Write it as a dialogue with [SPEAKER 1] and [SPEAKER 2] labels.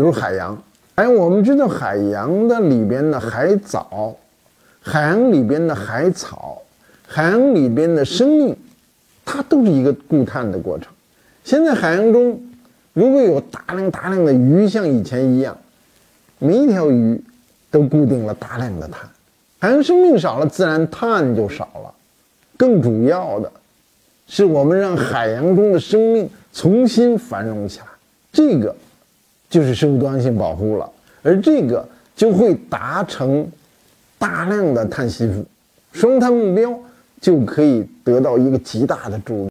[SPEAKER 1] 比如海洋。哎，我们知道海洋的里边的海藻，海洋里边的海草，海洋里边的生命，它都是一个固碳的过程。现在海洋中如果有大量大量的鱼，像以前一样，每一条鱼都固定了大量的碳，海洋生命少了，自然碳就少了。更主要的是，我们让海洋中的生命重新繁荣起来，这个。就是生物多样性保护了，而这个就会达成大量的碳吸附，双碳目标就可以得到一个极大的助力。